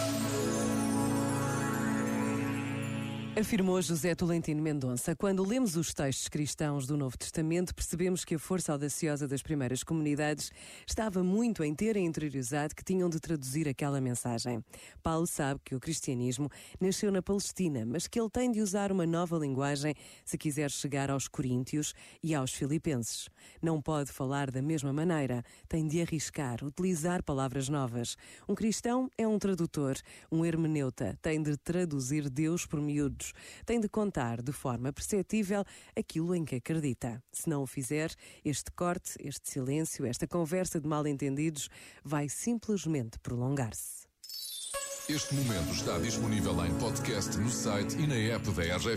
Thank you. Afirmou José Tolentino Mendonça. Quando lemos os textos cristãos do Novo Testamento, percebemos que a força audaciosa das primeiras comunidades estava muito em terem interiorizado que tinham de traduzir aquela mensagem. Paulo sabe que o cristianismo nasceu na Palestina, mas que ele tem de usar uma nova linguagem se quiser chegar aos coríntios e aos filipenses. Não pode falar da mesma maneira, tem de arriscar, utilizar palavras novas. Um cristão é um tradutor, um hermeneuta, tem de traduzir Deus por miúdos tem de contar de forma perceptível aquilo em que acredita. Se não o fizer, este corte, este silêncio, esta conversa de mal-entendidos vai simplesmente prolongar-se. Este momento está disponível em podcast no site e na app da RGF.